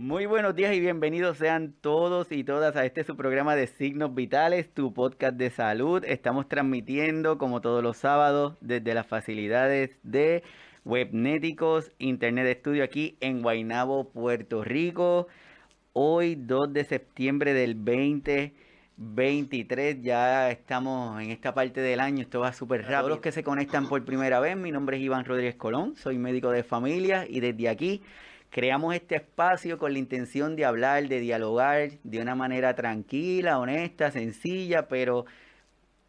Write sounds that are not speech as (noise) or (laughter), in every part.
Muy buenos días y bienvenidos sean todos y todas a este su programa de Signos Vitales, tu podcast de salud. Estamos transmitiendo como todos los sábados desde las facilidades de Webnéticos Internet Estudio aquí en Guaynabo, Puerto Rico. Hoy 2 de septiembre del 2023, ya estamos en esta parte del año, esto va súper rápido. Todos los que se conectan por primera vez, mi nombre es Iván Rodríguez Colón, soy médico de familia y desde aquí Creamos este espacio con la intención de hablar, de dialogar de una manera tranquila, honesta, sencilla, pero,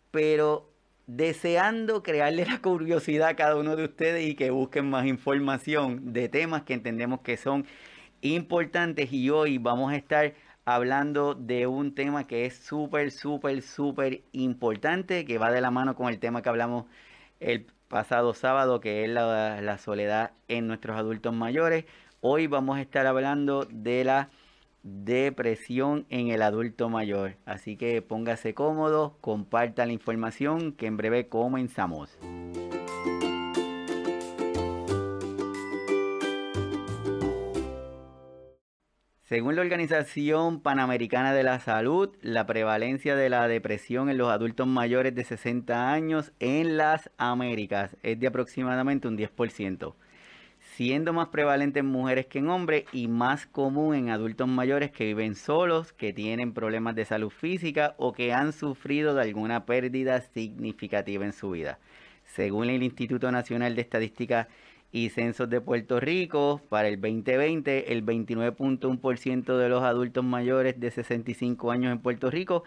pero deseando crearle la curiosidad a cada uno de ustedes y que busquen más información de temas que entendemos que son importantes. Y hoy vamos a estar hablando de un tema que es súper, súper, súper importante, que va de la mano con el tema que hablamos el pasado sábado, que es la, la soledad en nuestros adultos mayores. Hoy vamos a estar hablando de la depresión en el adulto mayor. Así que póngase cómodo, comparta la información que en breve comenzamos. Según la Organización Panamericana de la Salud, la prevalencia de la depresión en los adultos mayores de 60 años en las Américas es de aproximadamente un 10% siendo más prevalente en mujeres que en hombres y más común en adultos mayores que viven solos, que tienen problemas de salud física o que han sufrido de alguna pérdida significativa en su vida. Según el Instituto Nacional de Estadística y Censos de Puerto Rico, para el 2020, el 29.1% de los adultos mayores de 65 años en Puerto Rico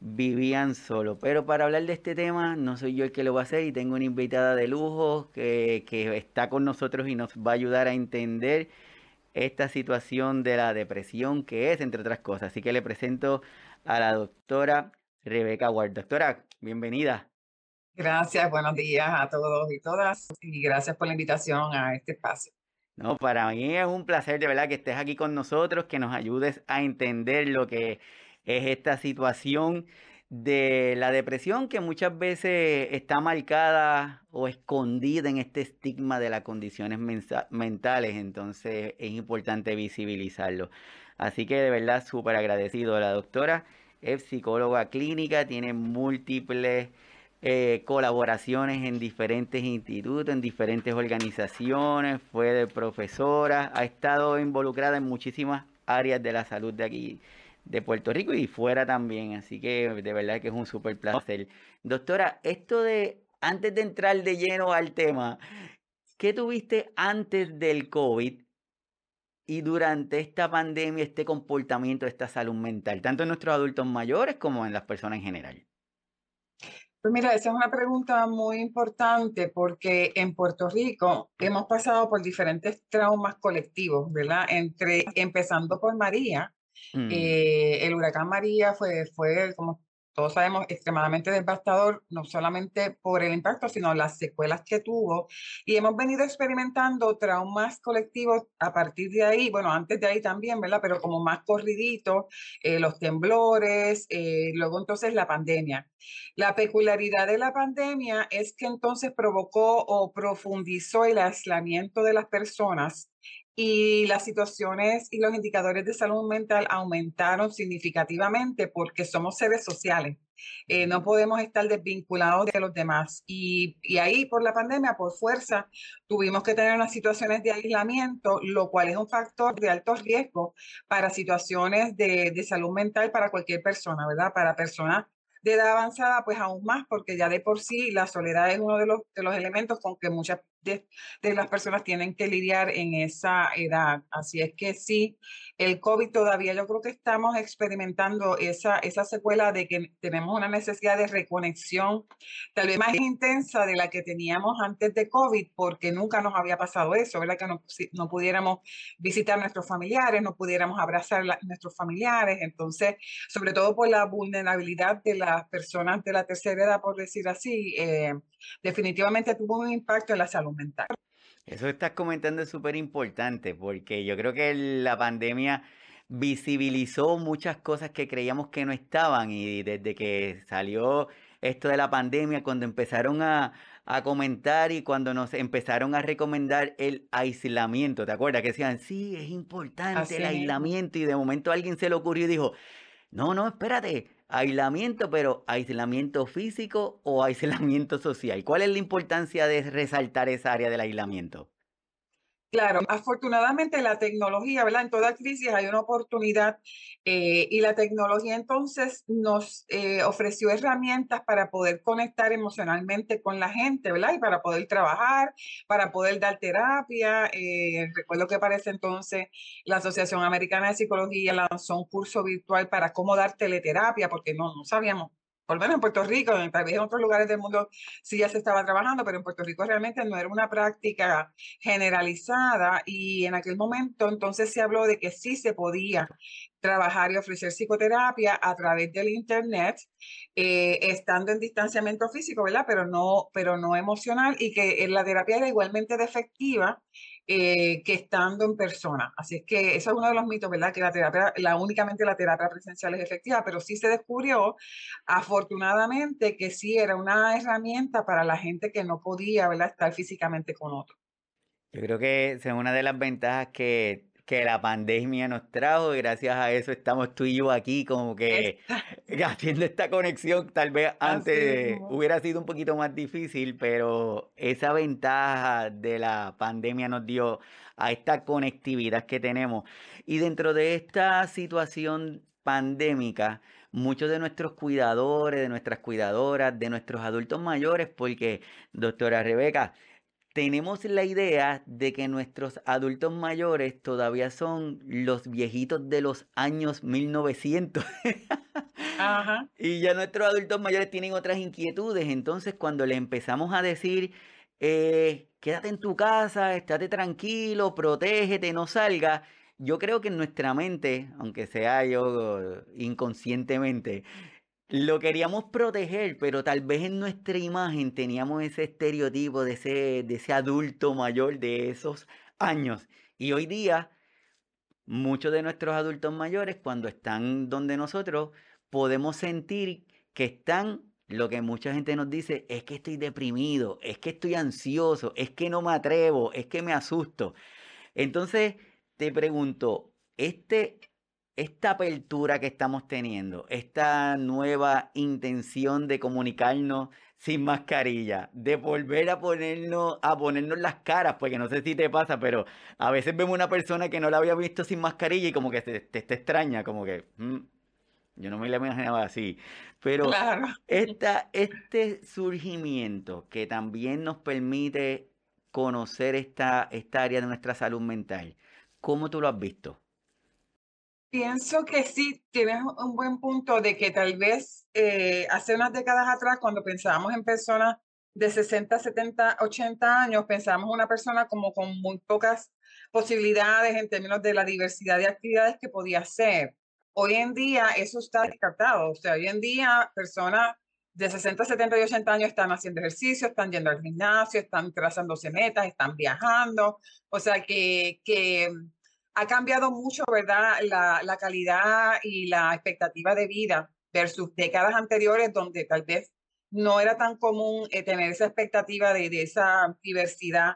vivían solo. Pero para hablar de este tema, no soy yo el que lo va a hacer y tengo una invitada de lujo que, está con nosotros y nos va a ayudar a entender esta situación de la depresión que es, entre otras cosas. Así que le presento a la doctora Rebeca Ward. Doctora, bienvenida. Gracias, buenos días a todos y todas y gracias por la invitación a este espacio. No, para mí es un placer de verdad que estés aquí con nosotros, que nos ayudes a entender lo que es esta situación de la depresión que muchas veces está marcada o escondida en este estigma de las condiciones mentales, entonces es importante visibilizarlo. Así que de verdad súper agradecido. La doctora es psicóloga clínica, tiene múltiples eh, colaboraciones en diferentes institutos, en diferentes organizaciones, fue profesora, ha estado involucrada en muchísimas áreas de la salud de aquí de Puerto Rico y fuera también. Así que de verdad que es un súper placer. Doctora, esto de, antes de entrar de lleno al tema, ¿qué tuviste antes del COVID y durante esta pandemia, este comportamiento, esta salud mental, tanto en nuestros adultos mayores como en las personas en general? Pues mira, esa es una pregunta muy importante porque en Puerto Rico hemos pasado por diferentes traumas colectivos, ¿verdad? Entre, empezando por María, Mm. Eh, el huracán María fue, fue, como todos sabemos, extremadamente devastador, no solamente por el impacto, sino las secuelas que tuvo. Y hemos venido experimentando traumas colectivos a partir de ahí, bueno, antes de ahí también, ¿verdad? Pero como más corridito, eh, los temblores, eh, luego entonces la pandemia. La peculiaridad de la pandemia es que entonces provocó o profundizó el aislamiento de las personas y las situaciones y los indicadores de salud mental aumentaron significativamente porque somos seres sociales. Eh, no podemos estar desvinculados de los demás. Y, y, ahí, por la pandemia, por fuerza, tuvimos que tener unas situaciones de aislamiento, lo cual es un factor de alto riesgo para situaciones de, de salud mental para cualquier persona, ¿verdad? Para personas de edad avanzada, pues aún más, porque ya de por sí la soledad es uno de los, de los elementos con que muchas de, las personas tienen que lidiar en esa edad. Así es que sí, el COVID todavía yo creo que estamos experimentando esa, esa secuela de que tenemos una necesidad de reconexión tal vez más intensa de la que teníamos antes de COVID, porque nunca nos había pasado eso, ¿verdad? Que no, no pudiéramos visitar a nuestros familiares, no pudiéramos abrazar a nuestros familiares. Entonces, sobre todo por la vulnerabilidad de las personas de la tercera edad, por decir así, eh, definitivamente tuvo un impacto en la salud mental. Eso que estás comentando es súper importante porque yo creo que la pandemia visibilizó muchas cosas que creíamos que no estaban y desde que salió esto de la pandemia, cuando empezaron a, a comentar y cuando nos empezaron a recomendar el aislamiento, ¿te acuerdas? Que decían, sí, es importante el aislamiento y de momento alguien se le ocurrió y dijo, no, no, espérate, aislamiento, pero aislamiento físico o aislamiento (laughs) social. ¿Cuál es la importancia de resaltar esa área del aislamiento? Claro, afortunadamente la tecnología, ¿verdad? En toda crisis hay una oportunidad eh, y la tecnología entonces nos eh, ofreció herramientas para poder conectar emocionalmente con la gente, ¿verdad? Y para poder trabajar, para poder dar terapia. Eh, recuerdo que para ese entonces la Asociación Americana de Psicología lanzó un curso virtual para cómo dar teleterapia, porque no, no sabíamos por lo menos en Puerto Rico, tal vez en otros lugares del mundo sí ya se estaba trabajando, pero en Puerto Rico realmente no era una práctica generalizada y en aquel momento entonces se habló de que sí se podía trabajar y ofrecer psicoterapia a través del internet, eh, estando en distanciamiento físico, ¿verdad? Pero no, pero no emocional y que la terapia era igualmente efectiva eh, que estando en persona. Así es que eso es uno de los mitos, ¿verdad? Que la terapia, la, únicamente la terapia presencial es efectiva, pero sí se descubrió, afortunadamente, que sí era una herramienta para la gente que no podía, ¿verdad? Estar físicamente con otro. Yo creo que es una de las ventajas que que la pandemia nos trajo y gracias a eso estamos tú y yo aquí como que (laughs) haciendo esta conexión. Tal vez antes hubiera sido un poquito más difícil, pero esa ventaja de la pandemia nos dio a esta conectividad que tenemos. Y dentro de esta situación pandémica, muchos de nuestros cuidadores, de nuestras cuidadoras, de nuestros adultos mayores, porque doctora Rebeca, tenemos la idea de que nuestros adultos mayores todavía son los viejitos de los años 1900. (laughs) Y ya nuestros adultos mayores tienen otras inquietudes. Entonces, cuando le empezamos a decir, eh, quédate en tu casa, estate tranquilo, protégete, no salga, yo creo que en nuestra mente, aunque sea yo inconscientemente, lo queríamos proteger, pero tal vez en nuestra imagen teníamos ese estereotipo de ese, de ese adulto mayor de esos años. Y hoy día, muchos de nuestros adultos mayores, cuando están donde nosotros, podemos sentir que están, lo que mucha gente nos dice, es que estoy deprimido, es que estoy ansioso, es que no me atrevo, es que me asusto. Entonces, te pregunto, este esta apertura que estamos teniendo, esta nueva intención de comunicarnos sin mascarilla, de volver a ponernos, a ponernos las caras, porque no sé si te pasa, pero a veces vemos una persona que no la había visto sin mascarilla y como que te, te, extraña, como que mm, yo no me la imaginaba así. Pero (laughs) esta, este surgimiento que también nos permite conocer esta, esta área de nuestra salud mental, ¿cómo tú lo has visto? Pienso que sí, tienes un buen punto de que tal vez eh, hace unas décadas atrás, cuando pensábamos en personas de 60, 70, 80 años, pensábamos en una persona como con muy pocas posibilidades en términos de la diversidad de actividades que podía hacer. Hoy en día eso está descartado. O sea, hoy en día personas de 60, 70 y 80 años están haciendo ejercicio, están yendo al gimnasio, están trazándose metas, están viajando. O sea, que, que ha cambiado mucho, ¿verdad? La, calidad y la expectativa de vida versus décadas anteriores donde tal vez no era tan común eh, tener esa expectativa de, de esa diversidad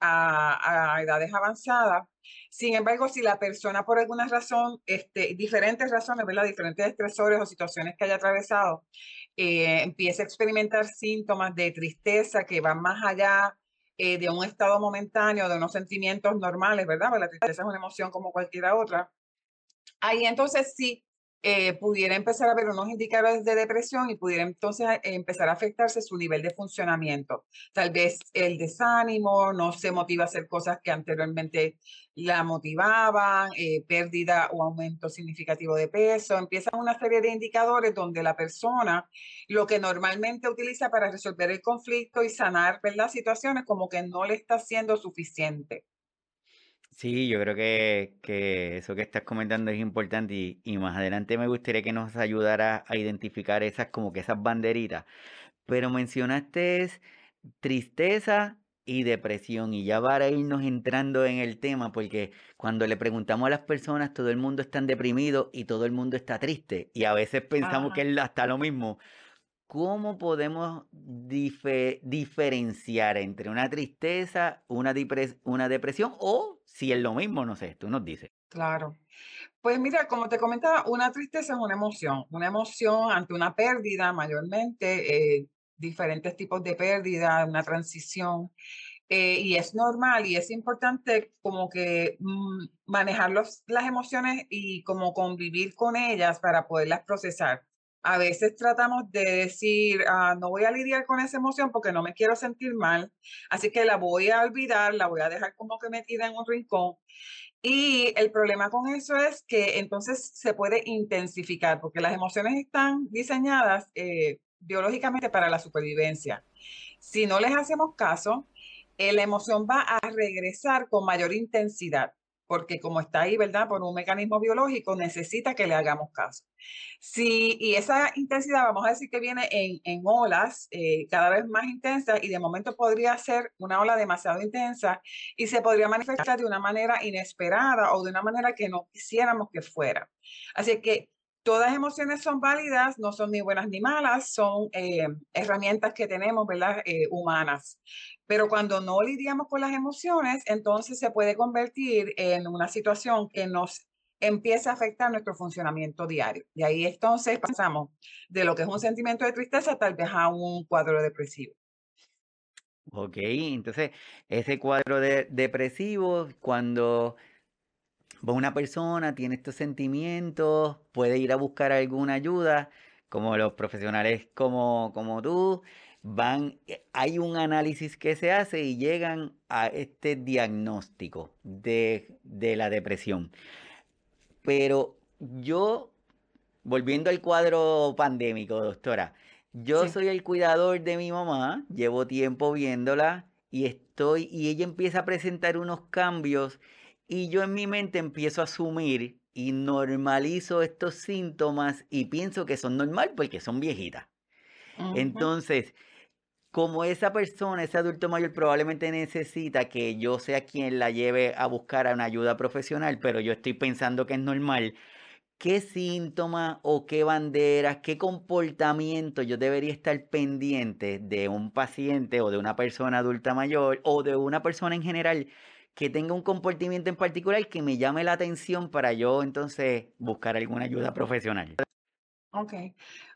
a, a, edades avanzadas. Sin embargo, si la persona por alguna razón, este, diferentes razones, ¿verdad? diferentes estresores o situaciones que haya atravesado, eh, empieza a experimentar síntomas de tristeza que van más allá eh, de un estado momentáneo, de unos sentimientos normales, ¿verdad? Porque la tristeza es una emoción como cualquiera otra. Ahí entonces sí eh, pudiera empezar a ver unos indicadores de depresión y pudiera entonces eh, empezar a afectarse su nivel de funcionamiento. Tal vez el desánimo, no se motiva a hacer cosas que anteriormente la motivaban, pérdida o aumento significativo de peso. Empiezan una serie de indicadores donde la persona lo que normalmente utiliza para resolver el conflicto y sanar las situaciones como que no le está siendo suficiente. Sí, yo creo que, que eso que estás comentando es importante y, y más adelante me gustaría que nos ayudara a identificar esas como que esas banderitas. Pero mencionaste tristeza y depresión y ya para irnos entrando en el tema porque cuando le preguntamos a las personas todo el mundo está deprimido y todo el mundo está triste y a veces pensamos que es hasta lo mismo ¿cómo podemos diferenciar entre una tristeza, una, depresión o si es lo mismo? No sé, tú nos dices. Claro. Pues mira, como te comentaba, una tristeza es una emoción, una emoción ante una pérdida mayormente, eh, diferentes tipos de pérdida, una transición. Eh, y es normal y es importante como que mm, manejar las emociones y como convivir con ellas para poderlas procesar. A veces tratamos de decir, ah, no voy a lidiar con esa emoción porque no me quiero sentir mal, así que la voy a olvidar, la voy a dejar como que metida en un rincón. Y el problema con eso es que entonces se puede intensificar porque las emociones están diseñadas eh, biológicamente para la supervivencia. Si no les hacemos caso, eh, la emoción va a regresar con mayor intensidad, porque como está ahí, ¿verdad? Por un mecanismo biológico, necesita que le hagamos caso. Sí, y esa intensidad, vamos a decir que viene en, en olas eh, cada vez más intensas y de momento podría ser una ola demasiado intensa y se podría manifestar de una manera inesperada o de una manera que no quisiéramos que fuera. Así que todas emociones son válidas, no son ni buenas ni malas, son eh, herramientas que tenemos, ¿verdad? Eh, humanas. Pero cuando no lidiamos con las emociones, entonces se puede convertir en una situación que nos empieza a afectar nuestro funcionamiento diario. Y ahí entonces pasamos de lo que es un sentimiento de tristeza tal vez a un cuadro depresivo. Ok, entonces ese cuadro de depresivo, cuando una persona tiene estos sentimientos, puede ir a buscar alguna ayuda, como los profesionales como, como tú, van, eh, hay un análisis que se hace y llegan a este diagnóstico de, de la depresión. Pero yo, volviendo al cuadro pandémico, doctora, yo soy el cuidador de mi mamá, llevo tiempo viéndola y estoy, y ella empieza a presentar unos cambios y yo en mi mente empiezo a asumir y normalizo estos síntomas y pienso que son normal porque son viejitas. Entonces, como esa persona, ese adulto mayor probablemente necesita que yo sea quien la lleve a buscar a una ayuda profesional, pero yo estoy pensando que es normal, ¿qué síntomas o qué banderas, qué comportamiento yo debería estar pendiente de un paciente o de una persona adulta mayor o de una persona en general que tenga un comportamiento en particular que me llame la atención para yo entonces buscar alguna ayuda profesional. Ok,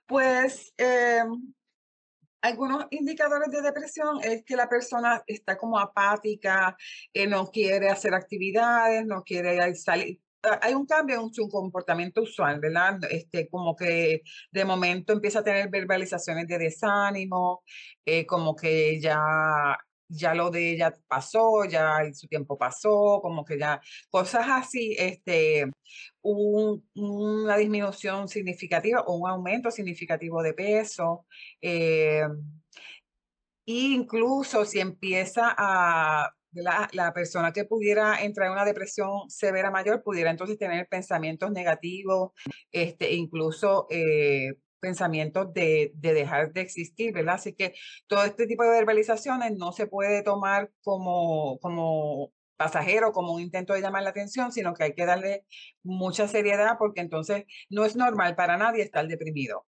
pues em, algunos indicadores de depresión es que la persona está como apática, que no quiere hacer actividades, no quiere salir. Ah, hay un cambio en su comportamiento usual, ¿verdad? Este, como que de momento empieza a tener verbalizaciones de desánimo, eh, como que ya ya lo de ella pasó, ya su tiempo pasó, como que ya cosas así, este, una disminución significativa o un aumento significativo de peso. Eh, incluso si empieza a la, la, persona que pudiera entrar en una depresión severa mayor pudiera entonces tener pensamientos negativos, este, incluso eh, pensamientos de, de, dejar de existir, ¿verdad? Así que todo este tipo de verbalizaciones no se puede tomar como, pasajero, como un intento de llamar la atención, sino que hay que darle mucha seriedad porque entonces no es normal para nadie estar deprimido.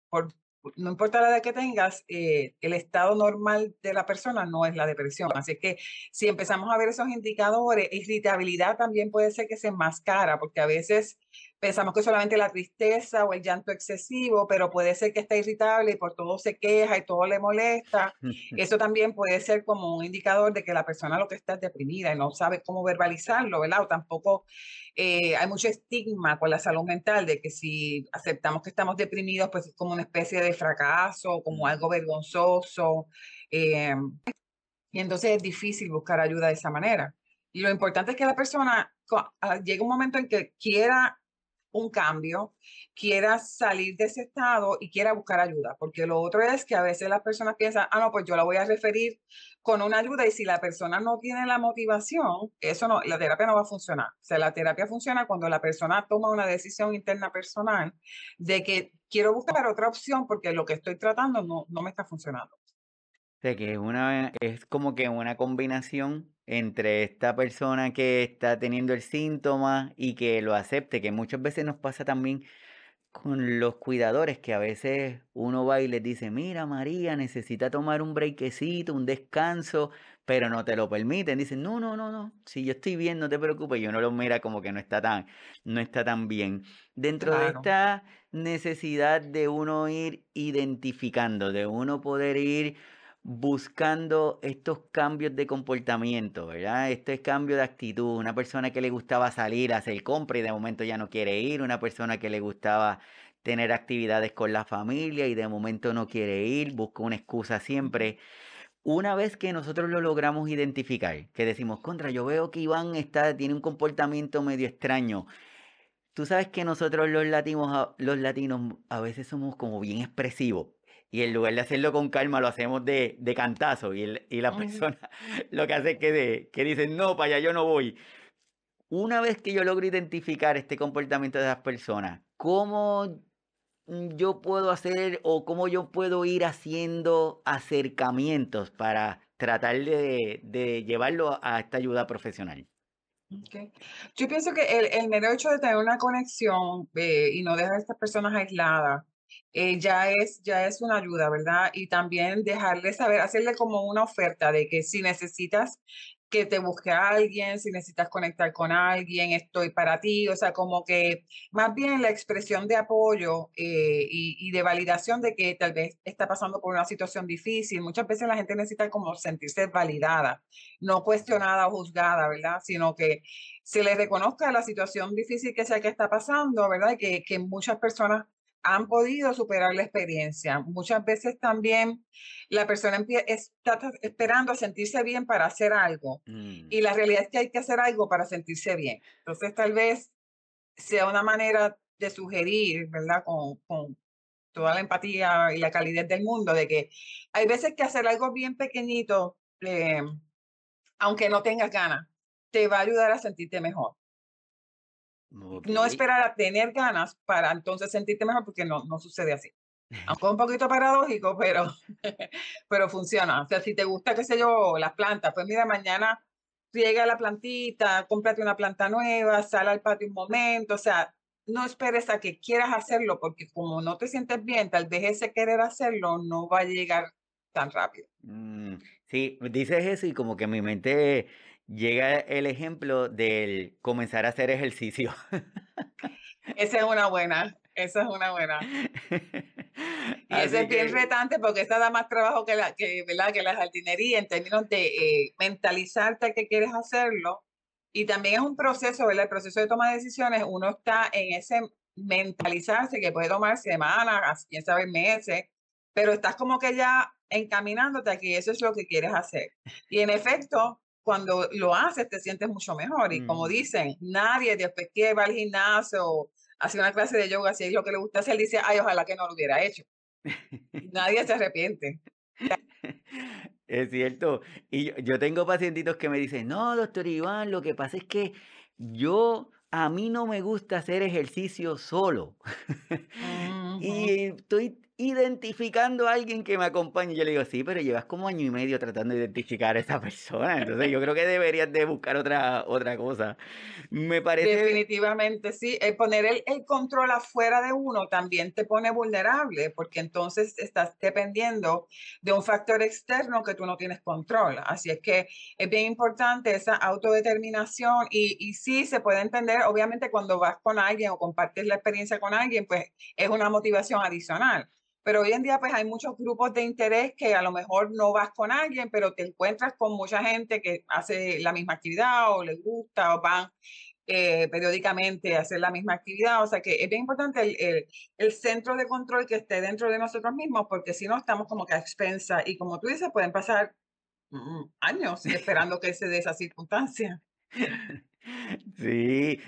No importa la edad que tengas, eh, el estado normal de la persona no es la depresión. Así que si empezamos a ver esos indicadores, irritabilidad también puede ser que se enmascara, porque a veces pensamos que solamente la tristeza o el llanto excesivo, pero puede ser que está irritable y por todo se queja y todo le molesta. (laughs) Eso también puede ser como un indicador de que la persona lo que está es deprimida y no sabe cómo verbalizarlo, ¿verdad? O tampoco eh, hay mucho estigma con la salud mental de que si aceptamos que estamos deprimidos, pues es como una especie de fracaso, como algo vergonzoso. Eh, y entonces es difícil buscar ayuda de esa manera. Y lo importante es que la persona ah, llegue un momento en que quiera un cambio, quiera salir de ese estado y quiera buscar ayuda, porque lo otro es que a veces las personas piensan, ah, no, pues yo la voy a referir con una ayuda y si la persona no tiene la motivación, eso no, la terapia no va a funcionar. O sea, la terapia funciona cuando la persona toma una decisión interna personal de que quiero buscar otra opción porque lo que estoy tratando no, no me está funcionando. Sea, que es, una, es como que una combinación entre esta persona que está teniendo el síntoma y que lo acepte, que muchas veces nos pasa también con los cuidadores que a veces uno va y les dice, mira María, necesita tomar un breakcito, un descanso, pero no te lo permiten. Dicen, no, no, no, no, si yo estoy bien, no te preocupes. Y uno lo mira como que no está tan, no está tan bien. Dentro de esta necesidad de uno ir identificando, de uno poder ir buscando estos cambios de comportamiento, ¿verdad? Este cambio de actitud, una persona que le gustaba salir a hacer compra y de momento ya no quiere ir, una persona que le gustaba tener actividades con la familia y de momento no quiere ir, busca una excusa siempre. Una vez que nosotros lo logramos identificar, que decimos, contra, yo veo que Iván está, tiene un comportamiento medio extraño. Tú sabes que nosotros los latinos, los latinos a veces somos como bien expresivos y en lugar de hacerlo con calma, lo hacemos de, de cantazo. Y, y la persona (laughs) lo que hace es que, de, que dice, no, para allá yo no voy. Una vez que yo logro identificar este comportamiento de las personas, ¿cómo yo puedo hacer o cómo yo puedo ir haciendo acercamientos para tratar de, de llevarlo a esta ayuda profesional? Okay. Yo pienso que el, el mero hecho de tener una conexión eh, y no dejar a estas personas aisladas eh, ya, es, ya es una ayuda, ¿verdad? Y también dejarle saber, hacerle como una oferta de que si necesitas que te busque a alguien, si necesitas conectar con alguien, estoy para ti, o sea, como que más bien la expresión de apoyo eh, y, de validación de que tal vez está pasando por una situación difícil. Muchas veces la gente necesita como sentirse validada, no cuestionada o juzgada, ¿verdad? Sino que se le reconozca la situación difícil que sea que está pasando, ¿verdad? Que, que muchas personas han podido superar la experiencia. Muchas veces también la persona está esperando sentirse bien para hacer algo mm. y la realidad es que hay que hacer algo para sentirse bien. Entonces tal vez sea una manera de sugerir, ¿verdad? Con, con toda la empatía y la calidez del mundo, de que hay veces que hacer algo bien pequeñito, eh, aunque no tengas ganas, te va a ayudar a sentirte mejor. No esperar a tener ganas para entonces sentirte mejor porque no, no sucede así. (laughs) Aunque es un poquito paradójico, pero, (laughs) pero funciona. O sea, si te gusta, qué sé yo, las plantas, pues mira, mañana riega la plantita, cómprate una planta nueva, sal al patio un momento, o sea, no esperes a que quieras hacerlo porque como no te sientes bien, tal vez ese querer hacerlo no va a llegar tan rápido. Mm, sí, dices eso y como que mi mente llega el ejemplo del comenzar a hacer ejercicio. Esa es una buena, esa es una buena. (laughs) Y ese es bien retante porque esa da más trabajo que la, que, ¿verdad? que la jardinería en términos de eh, mentalizarte que quieres hacerlo. Y también es un proceso, ¿verdad? El proceso de toma de decisiones, uno está en ese mentalizarse que puede tomar semanas, quién sabe meses, pero estás como que ya encaminándote a que eso es lo que quieres hacer. Y en efecto, cuando lo haces te sientes mucho mejor. Y como mm. dicen, nadie después que va al gimnasio hace una clase de yoga, si es lo que le gusta hacer, dice, ay, ojalá que no lo hubiera hecho. nadie se arrepiente. (laughs) Es cierto. Y yo, tengo pacientitos que me dicen, no, doctor Iván, lo que pasa es que yo, a mí no me gusta hacer ejercicio solo. (laughs) y estoy identificando a alguien que me acompañe. Yo le digo, sí, pero llevas como año y medio tratando de identificar a esa persona. Entonces yo creo que deberías de buscar otra, otra cosa. Me parece... Definitivamente, sí. El poner el, el control afuera de uno también te pone vulnerable, porque entonces estás dependiendo de un factor externo que tú no tienes control. Así es que es bien importante esa autodeterminación y, y sí se puede entender, obviamente cuando vas con alguien o compartes la experiencia con alguien, pues es una motivación adicional pero hoy en día pues hay muchos grupos de interés que a lo mejor no vas con alguien, pero te encuentras con mucha gente que hace la misma actividad o les gusta o van eh, periódicamente a hacer la misma actividad. O sea que es bien importante el, el, centro de control que esté dentro de nosotros mismos, porque si no estamos como que a expensa y como tú dices, pueden pasar mm, años esperando que se dé esa circunstancia. (laughs) Sí,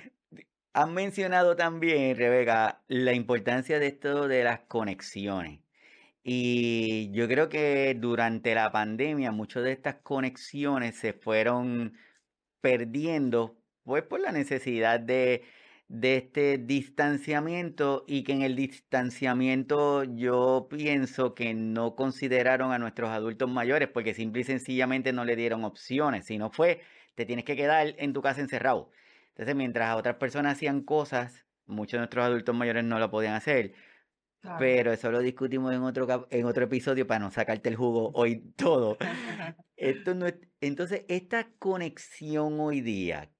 han mencionado también, Rebeca, la importancia de esto de las conexiones. Y yo creo que durante la pandemia muchas de estas conexiones se fueron perdiendo, pues por la necesidad de, de este distanciamiento y que en el distanciamiento yo pienso que no consideraron a nuestros adultos mayores porque simple y sencillamente no le dieron opciones, sino fue, te tienes que quedar en tu casa encerrado. Entonces, mientras otras personas hacían cosas muchos de nuestros adultos mayores no lo podían hacer. Pero eso lo discutimos en otro, en otro episodio para no sacarte el jugo (laughs) hoy todo. (laughs) Esto no entonces, esta conexión hoy día,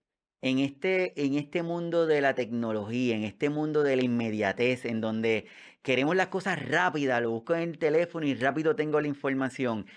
en este, en este mundo de la tecnología, en este mundo de la inmediatez, en donde queremos las cosas rápidas, lo busco en el teléfono y rápido tengo la información,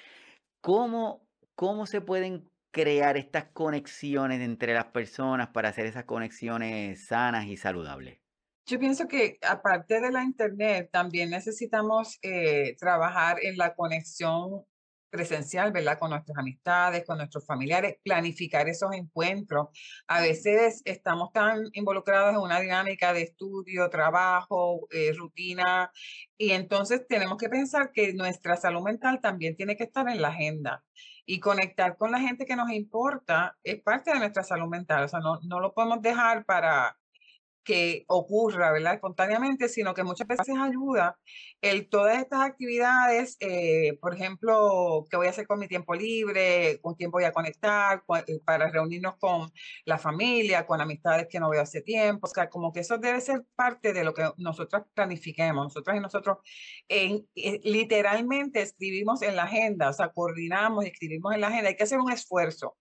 ¿cómo, cómo se pueden crear estas conexiones entre las personas para hacer esas conexiones sanas y saludables? Yo pienso que aparte de la internet, también necesitamos eh, trabajar en la conexión presencial, ¿verdad? Con nuestras amistades, con nuestros familiares, planificar esos encuentros. A veces estamos tan involucrados en una dinámica de estudio, trabajo, eh, rutina, y entonces tenemos que pensar que nuestra salud mental también tiene que estar en la agenda. Y conectar con la gente que nos importa es parte de nuestra salud mental. O sea, no, no lo podemos dejar para que ocurra, ¿verdad? Espontáneamente, sino que muchas veces ayuda el todas estas actividades, eh, por ejemplo, ¿qué voy a hacer con mi tiempo libre? ¿Con quién voy a conectar? Eh, para reunirnos con la familia, con amistades que no veo hace tiempo. O sea, como que eso debe ser parte de lo que nosotros planifiquemos. Nosotros y nosotros eh, literalmente escribimos en la agenda, o sea, coordinamos y escribimos en la agenda. Hay que hacer un esfuerzo.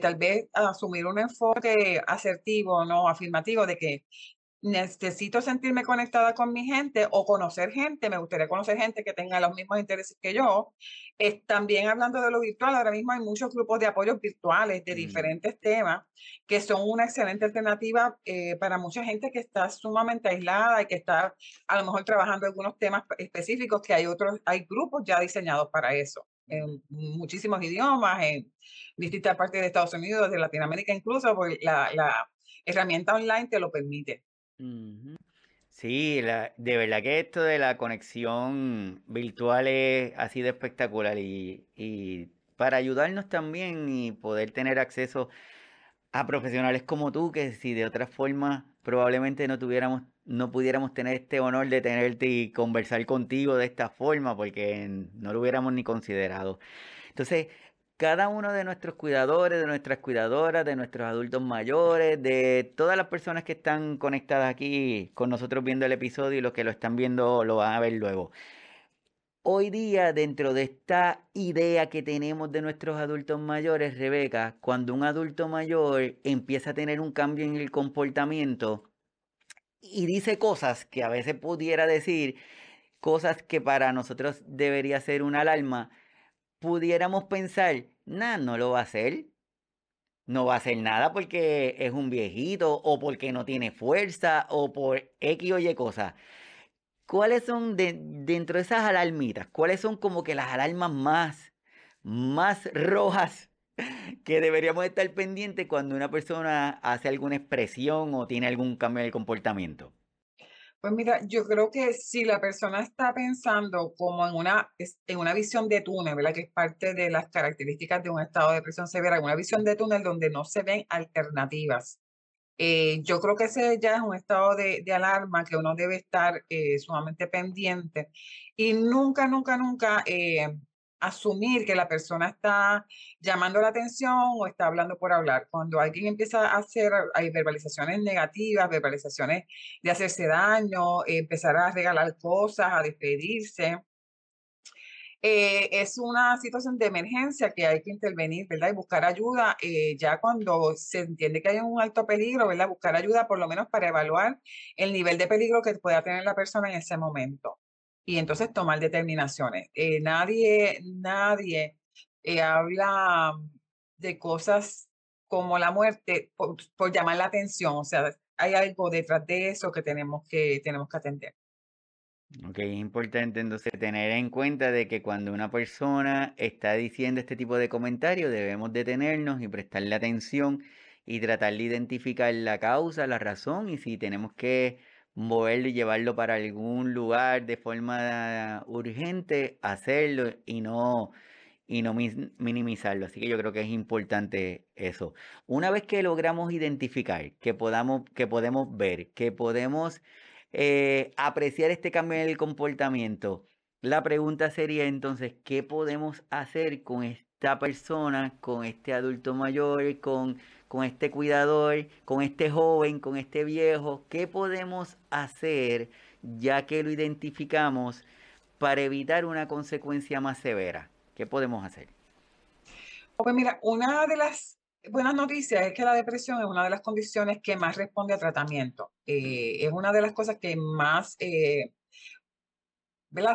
Tal vez asumir un enfoque asertivo, no afirmativo, de que necesito sentirme conectada con mi gente o conocer gente, me gustaría conocer gente que tenga los mismos intereses que yo. Es, también hablando de lo virtual, ahora mismo hay muchos grupos de apoyo virtuales de mm. diferentes temas que son una excelente alternativa eh, para mucha gente que está sumamente aislada y que está a lo mejor trabajando algunos temas específicos que hay otros, hay grupos ya diseñados para eso en muchísimos idiomas, en distintas partes de Estados Unidos, de Latinoamérica incluso, porque la, la herramienta online te lo permite. Sí, de verdad que esto de la conexión virtual es así de espectacular y, y para ayudarnos también y poder tener acceso a profesionales como tú, que si de otra forma probablemente no tuviéramos, no pudiéramos tener este honor de tenerte y conversar contigo de esta forma, porque no lo hubiéramos ni considerado. Entonces, cada uno de nuestros cuidadores, de nuestras cuidadoras, de nuestros adultos mayores, de todas las personas que están conectadas aquí con nosotros viendo el episodio y los que lo están viendo lo van a ver luego. Hoy día, dentro de esta idea que tenemos de nuestros adultos mayores, Rebeca, cuando un adulto mayor empieza a tener un cambio en el comportamiento y dice cosas que a veces pudiera decir, cosas que para nosotros debería ser una alarma, pudiéramos pensar, nada, no lo va a hacer. No va a hacer nada porque es un viejito o porque no tiene fuerza o por X o Y cosas. ¿Cuáles son dentro de esas alarmitas? ¿Cuáles son como que las alarmas más, más rojas (laughs) que deberíamos estar pendientes cuando una persona hace alguna expresión o tiene algún cambio en el comportamiento? Pues mira, yo creo que si la persona está pensando como en una, en una visión de túnel. Que es parte de las características de un estado de depresión severa, una visión de túnel donde no se ven alternativas. Eh, yo creo que ese ya es un estado de, alarma que uno debe estar eh, sumamente pendiente y nunca, nunca, nunca eh, asumir que la persona está llamando la atención o está hablando por hablar. Cuando alguien empieza a hacer, verbalizaciones negativas, verbalizaciones de hacerse daño, empezar a regalar cosas, a despedirse. Eh, es una situación de emergencia que hay que intervenir, ¿verdad? Y buscar ayuda eh, ya cuando se entiende que hay un alto peligro, ¿verdad? Buscar ayuda por lo menos para evaluar el nivel de peligro que pueda tener la persona en ese momento y entonces tomar determinaciones. Eh, nadie, nadie eh, habla de cosas como la muerte por, llamar la atención. O sea, hay algo detrás de eso que tenemos que, tenemos que atender. Ok, es importante entonces tener en cuenta de que cuando una persona está diciendo este tipo de comentarios debemos detenernos y prestarle atención y tratar de identificar la causa, la razón y si tenemos que moverlo y llevarlo para algún lugar de forma urgente, hacerlo y no, y no minimizarlo. Así que yo creo que es importante eso. Una vez que logramos identificar, que, podamos, que podemos ver, que podemos eh, apreciar este cambio en el comportamiento, la pregunta sería entonces, ¿qué podemos hacer con esta persona, con este adulto mayor, con, con este cuidador, con este joven, con este viejo? ¿Qué podemos hacer ya que lo identificamos para evitar una consecuencia más severa? ¿Qué podemos hacer? Pues mira, una de las buenas noticias es que la depresión es una de las condiciones que más responde a tratamiento. Eh, es una de las cosas que más eh,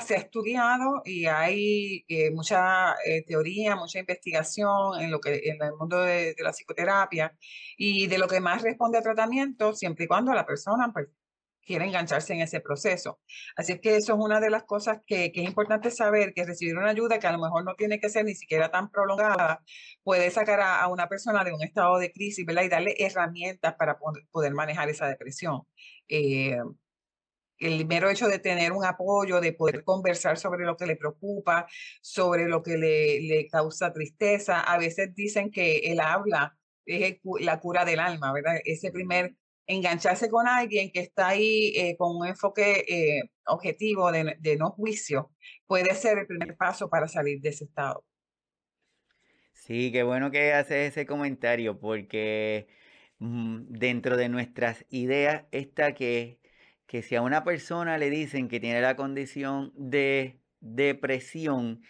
se ha estudiado y hay eh, mucha teoría, mucha investigación en, lo que, en el mundo de, la psicoterapia y de lo que más responde a tratamiento, siempre y cuando la persona pues, quiere engancharse en ese proceso. Así que eso es una de las cosas que, es importante saber, que recibir una ayuda que a lo mejor no tiene que ser ni siquiera tan prolongada, puede sacar a, una persona de un estado de crisis, ¿verdad? Y darle herramientas para poder, manejar esa depresión. Eh, el mero hecho de tener un apoyo, de poder conversar sobre lo que le preocupa, sobre lo que le, le causa tristeza. A veces dicen que el habla es la cura del alma, ¿verdad? Ese primer engancharse con alguien que está ahí eh, con un enfoque eh, objetivo de, no juicio puede ser el primer paso para salir de ese estado. Sí, qué bueno que haces ese comentario porque mm, dentro de nuestras ideas está que, que si a una persona le dicen que tiene la condición de depresión,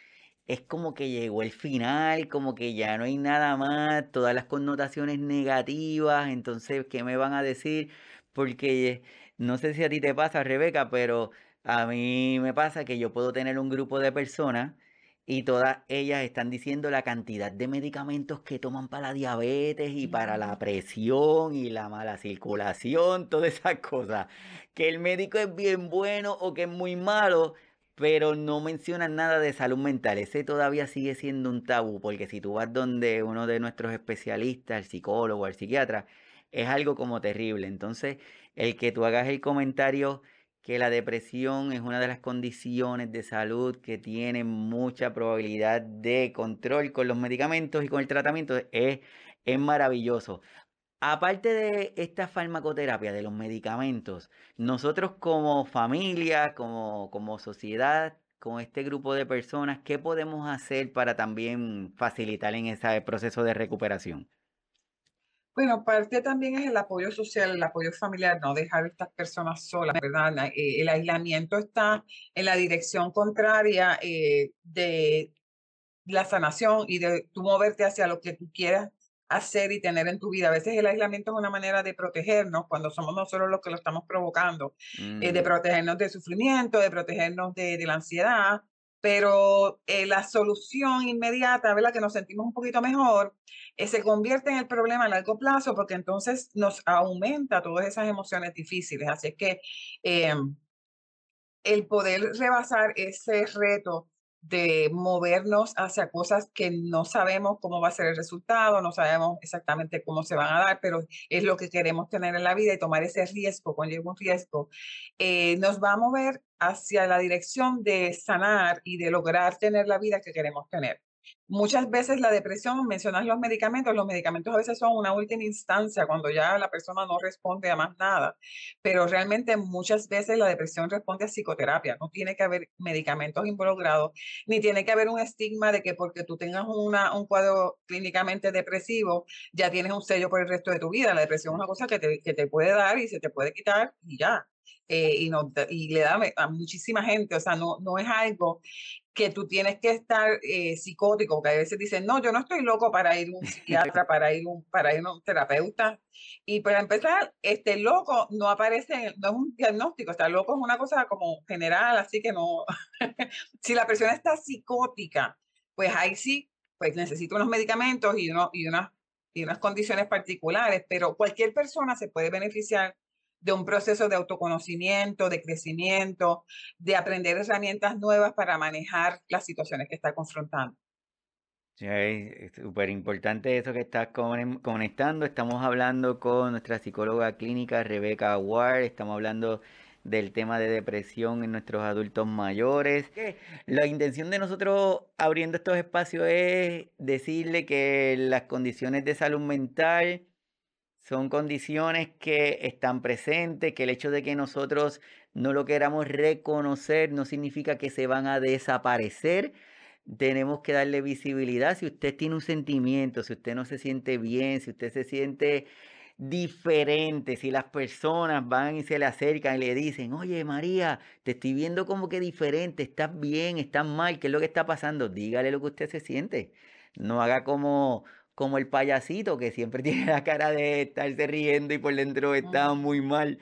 es como que llegó el final, como que ya no hay nada más, todas las connotaciones negativas, entonces, ¿qué me van a decir? Porque no sé si a ti te pasa, Rebeca, pero a mí me pasa que yo puedo tener un grupo de personas y todas ellas están diciendo la cantidad de medicamentos que toman para la diabetes y para la presión y la mala circulación, (laughs) todas esas cosas. Que el médico es bien bueno o que es muy malo pero no mencionan nada de salud mental. Ese todavía sigue siendo un tabú, porque si tú vas donde uno de nuestros especialistas, el psicólogo, el psiquiatra, es algo como terrible. Entonces, el que tú hagas el comentario que la depresión es una de las condiciones de salud que tiene mucha probabilidad de control con los medicamentos y con el tratamiento es, es maravilloso. Aparte de esta farmacoterapia, de los medicamentos, nosotros como familia, como, como sociedad, con este grupo de personas, ¿qué podemos hacer para también facilitar en ese proceso de recuperación? Bueno, parte también es el apoyo social, el apoyo familiar, no dejar a estas personas solas, ¿verdad? Eh, el aislamiento está en la dirección contraria eh, de la sanación y de tú moverte hacia lo que tú quieras hacer y tener en tu vida. A veces el aislamiento es una manera de protegernos cuando somos nosotros los que lo estamos provocando, eh, de mm. protegernos del sufrimiento, de protegernos de, la ansiedad, pero eh, la solución inmediata, ¿verdad? Que nos sentimos un poquito mejor, eh, se convierte en el problema a largo plazo porque entonces nos aumenta todas esas emociones difíciles. Así que em, el poder rebasar ese reto de movernos hacia cosas que no sabemos cómo va a ser el resultado, no sabemos exactamente cómo se van a dar, pero es lo que queremos tener en la vida y tomar ese riesgo, conlleva un riesgo, eh, nos va a mover hacia la dirección de sanar y de lograr tener la vida que queremos tener. Muchas veces la depresión, mencionas los medicamentos, los medicamentos a veces son una última instancia cuando ya la persona no responde a más nada, pero realmente muchas veces la depresión responde a psicoterapia, no tiene que haber medicamentos involucrados, ni tiene que haber un estigma de que porque tú tengas una, un cuadro clínicamente depresivo, ya tienes un sello por el resto de tu vida. La depresión es una cosa que te, que te puede dar y se te puede quitar y ya. Eh, y, no, y le da a muchísima gente, o sea, no, no es algo que tú tienes que estar eh, psicótico, que a veces dicen, no, yo no estoy loco para ir a un psiquiatra, para ir, un, para ir a un terapeuta. Y para empezar, este loco no aparece, no es un diagnóstico, estar loco es una cosa como general, así que no, (laughs) si la persona está psicótica, pues ahí sí, pues necesita unos medicamentos y, uno, y, unas, y unas condiciones particulares, pero cualquier persona se puede beneficiar de un proceso de autoconocimiento, de crecimiento, de aprender herramientas nuevas para manejar las situaciones que está confrontando. Sí, es súper importante eso que estás conectando. Estamos hablando con nuestra psicóloga clínica Rebeca Ward, estamos hablando del tema de depresión en nuestros adultos mayores. La intención de nosotros abriendo estos espacios es decirle que las condiciones de salud mental son condiciones que están presentes, que el hecho de que nosotros no lo queramos reconocer no significa que se van a desaparecer. tenemos que darle visibilidad. Si usted tiene un sentimiento, si usted no se siente bien, si usted se siente diferente, si las personas van y se le acercan y le dicen, oye María, te estoy viendo como que diferente, estás bien, estás mal, ¿qué es lo que está pasando? Dígale lo que usted se siente. No haga como, como el payasito que siempre (laughs) tiene la cara de estarse riendo y por dentro está muy mal.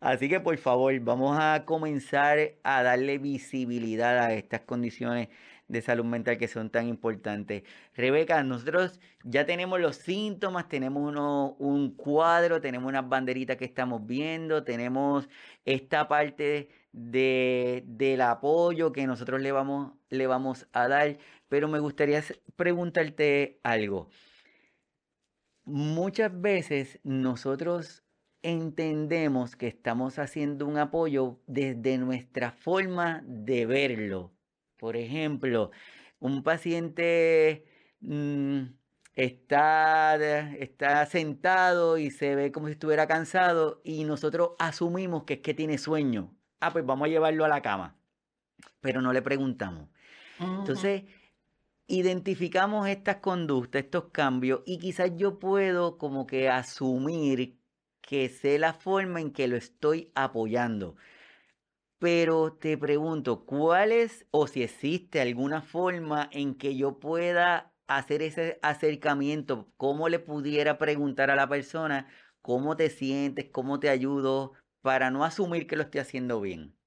Así que por favor, vamos a comenzar a darle visibilidad a estas condiciones de salud mental que son tan importantes. Rebeca, nosotros ya tenemos los síntomas, tenemos uno, un cuadro, tenemos unas banderitas que estamos viendo, tenemos esta parte de, del apoyo que nosotros le vamos, le vamos a dar, pero me gustaría preguntarte algo. Muchas veces nosotros entendemos que estamos haciendo un apoyo desde nuestra forma de verlo, por ejemplo, un paciente mm, está, está sentado y se ve como si estuviera cansado y nosotros asumimos que es que tiene sueño. Ah, pues vamos a llevarlo a la cama. Pero no le preguntamos. Entonces, identificamos estas conductas, estos cambios y quizás yo puedo como que asumir que sé la forma en que lo estoy apoyando. Pero te pregunto, ¿cuál es o si existe alguna forma en que yo pueda hacer ese acercamiento? ¿Cómo le pudiera preguntar a la persona cómo te sientes, cómo te ayudo, para no asumir que lo estoy haciendo bien?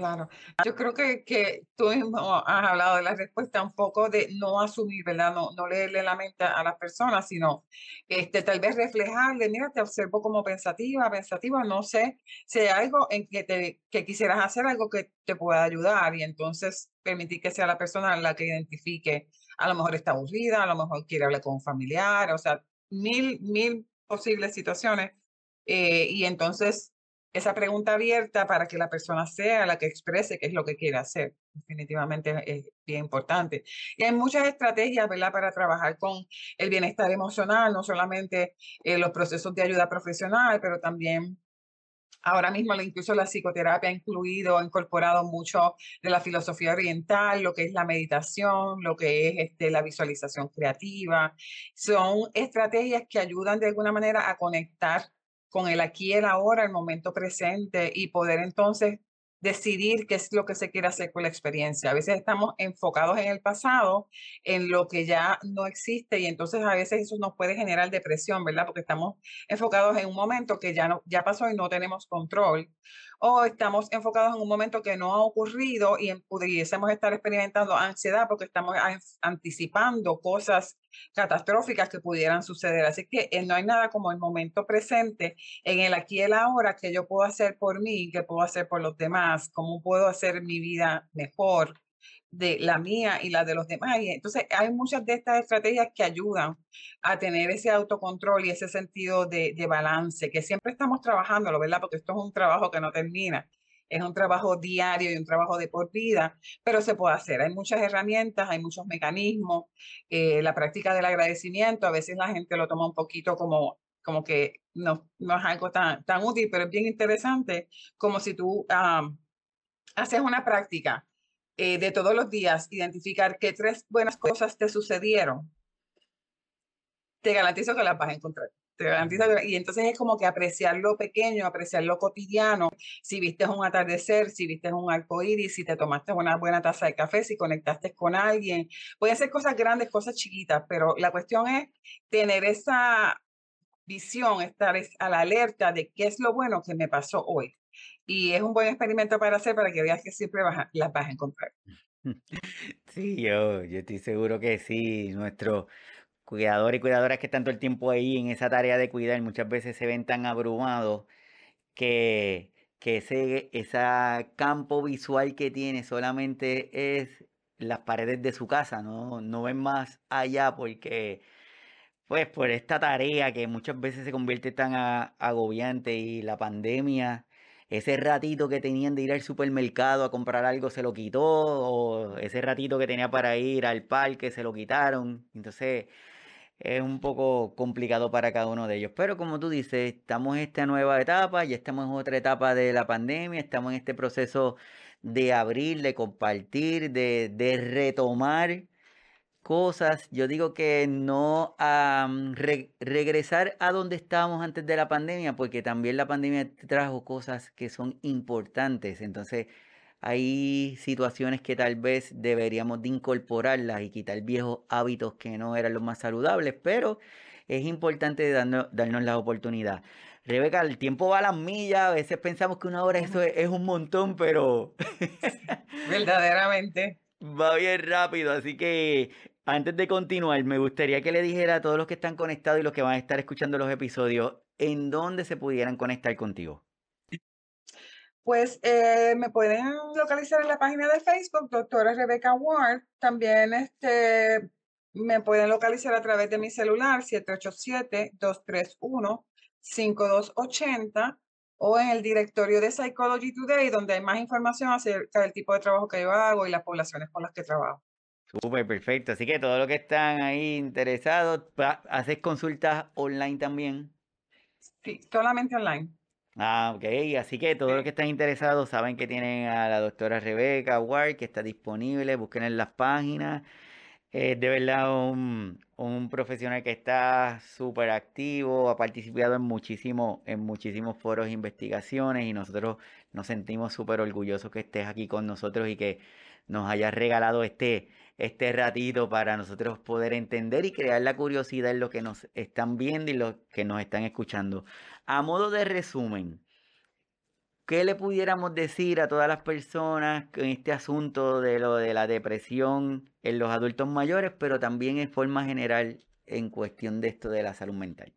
Claro, yo creo que, que tú mismo has hablado de la respuesta un poco de no asumir, ¿verdad? No, no leerle la mente a las personas, sino este, tal vez reflejarle, mira, te observo como pensativa, pensativa, no sé si hay algo en que, te, que quisieras hacer, algo que te pueda ayudar y entonces permitir que sea la persona la que identifique, a lo mejor está aburrida, a lo mejor quiere hablar con un familiar, o sea, mil, mil posibles situaciones. Eh, y entonces esa pregunta abierta para que la persona sea la que exprese qué es lo que quiere hacer. Definitivamente es bien importante. Y hay muchas estrategias, para trabajar con el bienestar emocional, no solamente eh, los procesos de ayuda profesional, pero también Ahora mismo incluso la psicoterapia ha incluido, ha incorporado mucho de la filosofía oriental, lo que es la meditación, lo que es este, la visualización creativa. Son estrategias que ayudan de alguna manera a conectar con el aquí el ahora, el momento presente y poder entonces decidir qué es lo que se quiere hacer con la experiencia. A veces estamos enfocados en el pasado, en lo que ya no existe y entonces a veces eso nos puede generar depresión, ¿verdad? Porque estamos enfocados en un momento que ya no ya pasó y no tenemos control o estamos enfocados en un momento que no ha ocurrido y pudiésemos estar experimentando ansiedad porque estamos anticipando cosas catastróficas que pudieran suceder. Así que eh, no hay nada como el momento presente, en el aquí y el ahora, que yo puedo hacer por mí, que puedo hacer por los demás, cómo puedo hacer mi vida mejor de la mía y la de los demás. Y entonces hay muchas de estas estrategias que ayudan a tener ese autocontrol y ese sentido de, de balance, que siempre estamos trabajando, ¿verdad? Porque esto es un trabajo que no termina. Es un trabajo diario y un trabajo de por vida, pero se puede hacer. Hay muchas herramientas, hay muchos mecanismos. Eh, la práctica del agradecimiento, a veces la gente lo toma un poquito como, como que no, no es algo tan, tan útil, pero es bien interesante, como si tú haces una práctica eh, de todos los días, identificar qué tres buenas cosas te sucedieron, te garantizo que las vas a encontrar. Te garantizo y entonces es como que apreciar lo pequeño, apreciar lo cotidiano. Si viste un atardecer, si viste un arco iris, si te tomaste una buena taza de café, si conectaste con alguien. Pueden ser cosas grandes, cosas chiquitas, pero la cuestión es tener esa visión, estar a la alerta de qué es lo bueno que me pasó hoy y es un buen experimento para hacer para que veas que siempre las vas a encontrar. (laughs) Sí, yo, yo estoy seguro que sí. Nuestros cuidadores y cuidadoras que están todo el tiempo ahí en esa tarea de cuidar muchas veces se ven tan abrumados que, que ese esa campo visual que tiene solamente es las paredes de su casa, no, no ven más allá porque pues por esta tarea que muchas veces se convierte tan agobiante y la pandemia ese ratito que tenían de ir al supermercado a comprar algo se lo quitó, o ese ratito que tenía para ir al parque se lo quitaron. Entonces es un poco complicado para cada uno de ellos. Pero como tú dices, estamos en esta nueva etapa, ya estamos en otra etapa de la pandemia, estamos en este proceso de abrir, de compartir, de, de retomar cosas, yo digo que no regresar a donde estábamos antes de la pandemia, porque también la pandemia trajo cosas que son importantes. Entonces, hay situaciones que tal vez deberíamos de incorporarlas y quitar viejos hábitos que no eran los más saludables, pero es importante darnos, darnos la oportunidad. Rebeca, el tiempo va a las millas, a veces pensamos que una hora eso es, un montón, pero... (laughs) Verdaderamente. Va bien rápido, así que antes de continuar, me gustaría que le dijera a todos los que están conectados y los que van a estar escuchando los episodios, en dónde se pudieran conectar contigo. Pues eh, me pueden localizar en la página de Facebook, doctora Rebecca Ward. También este, me pueden localizar a través de mi celular, 787-231-5280 o en el directorio de Psychology Today, donde hay más información acerca del tipo de trabajo que yo hago y las poblaciones con las que trabajo. Súper perfecto. Así que todos los que están ahí interesados, ¿haces consultas online también? Sí, solamente online. Ah, ok. Así que todos los que están interesados saben que tienen a la doctora Rebeca Ward, que está disponible. Busquen en las páginas. Es de verdad un, un profesional que está súper activo, ha participado en, muchísimo, en muchísimos foros e investigaciones y nosotros nos sentimos súper orgullosos que estés aquí con nosotros y que nos hayas regalado este, este ratito para nosotros poder entender y crear la curiosidad en lo que nos están viendo y lo que nos están escuchando. A modo de resumen, ¿qué le pudiéramos decir a todas las personas en este asunto de lo de la depresión en los adultos mayores, pero también en forma general en cuestión de esto de la salud mental?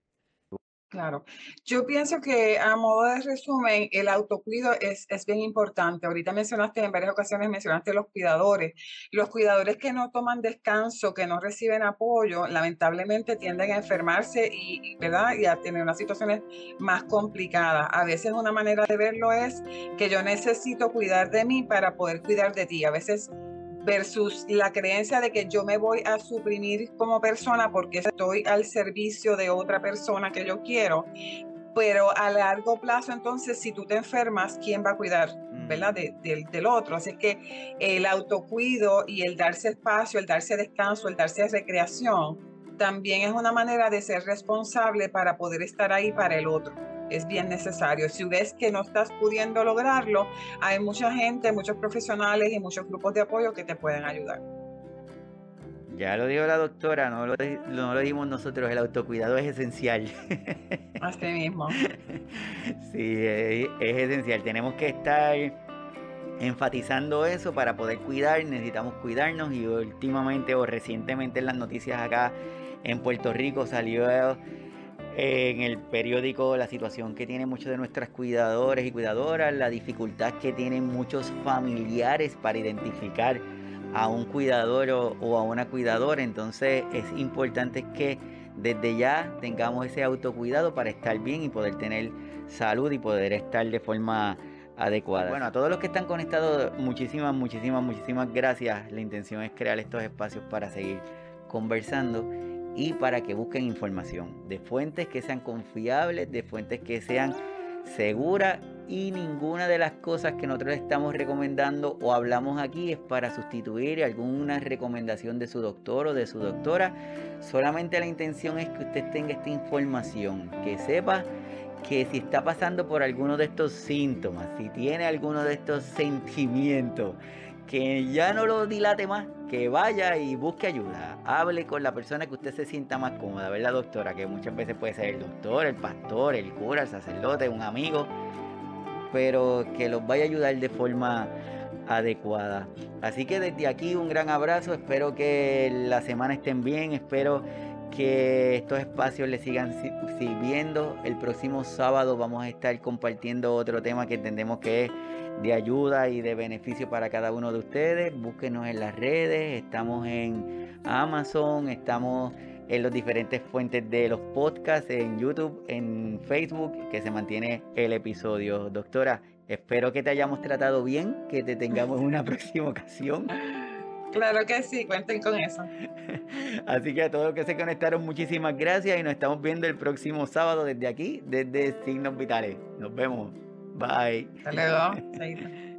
Claro, yo pienso que a modo de resumen, el autocuido es, es bien importante. Ahorita mencionaste en varias ocasiones, mencionaste los cuidadores. Los cuidadores que no toman descanso, que no reciben apoyo, lamentablemente tienden a enfermarse y, ¿verdad? y a tener unas situaciones más complicadas. A veces una manera de verlo es que yo necesito cuidar de mí para poder cuidar de ti. A veces versus la creencia de que yo me voy a suprimir como persona porque estoy al servicio de otra persona que yo quiero. Pero a largo plazo, entonces, si tú te enfermas, ¿quién va a cuidar, verdad, mm. del otro? Así que el autocuido y el darse espacio, el darse descanso, el darse recreación, también es una manera de ser responsable para poder estar ahí para el otro es bien necesario. Si ves que no estás pudiendo lograrlo, hay mucha gente, muchos profesionales y muchos grupos de apoyo que te pueden ayudar. Ya lo dijo la doctora, no lo, no lo dimos nosotros, el autocuidado es esencial. (laughs) Así mismo. Sí, es, es esencial. Tenemos que estar enfatizando eso para poder cuidar, necesitamos cuidarnos y últimamente o recientemente en las noticias acá en Puerto Rico salió en el periódico la situación que tienen muchos de nuestras cuidadores y cuidadoras, la dificultad que tienen muchos familiares para identificar a un cuidador o, a una cuidadora. Entonces es importante que desde ya tengamos ese autocuidado para estar bien y poder tener salud y poder estar de forma adecuada. Bueno, a todos los que están conectados, muchísimas, muchísimas, muchísimas gracias. La intención es crear estos espacios para seguir conversando y para que busquen información de fuentes que sean confiables, de fuentes que sean seguras y ninguna de las cosas que nosotros estamos recomendando o hablamos aquí es para sustituir alguna recomendación de su doctor o de su doctora. Solamente la intención es que usted tenga esta información, que sepa que si está pasando por alguno de estos síntomas, si tiene alguno de estos sentimientos, que ya no lo dilate más, que vaya y busque ayuda. Hable con la persona que usted se sienta más cómoda, ¿verdad, doctora? Que muchas veces puede ser el doctor, el pastor, el cura, el sacerdote, un amigo, pero que los vaya a ayudar de forma adecuada. Así que desde aquí un gran abrazo, espero que la semana estén bien, espero que estos espacios les sigan sirviendo. El próximo sábado vamos a estar compartiendo otro tema que entendemos que es de ayuda y de beneficio para cada uno de ustedes. Búsquenos en las redes, estamos en Amazon, estamos en las diferentes fuentes de los podcasts, en YouTube, en Facebook, que se mantiene el episodio. Doctora, espero que te hayamos tratado bien, que te tengamos en una (laughs) próxima ocasión. Claro que sí, cuenten con eso. (laughs) Así que a todos los que se conectaron, muchísimas gracias y nos estamos viendo el próximo sábado desde aquí, desde Signos Vitales. Nos vemos. Bye. Hasta luego.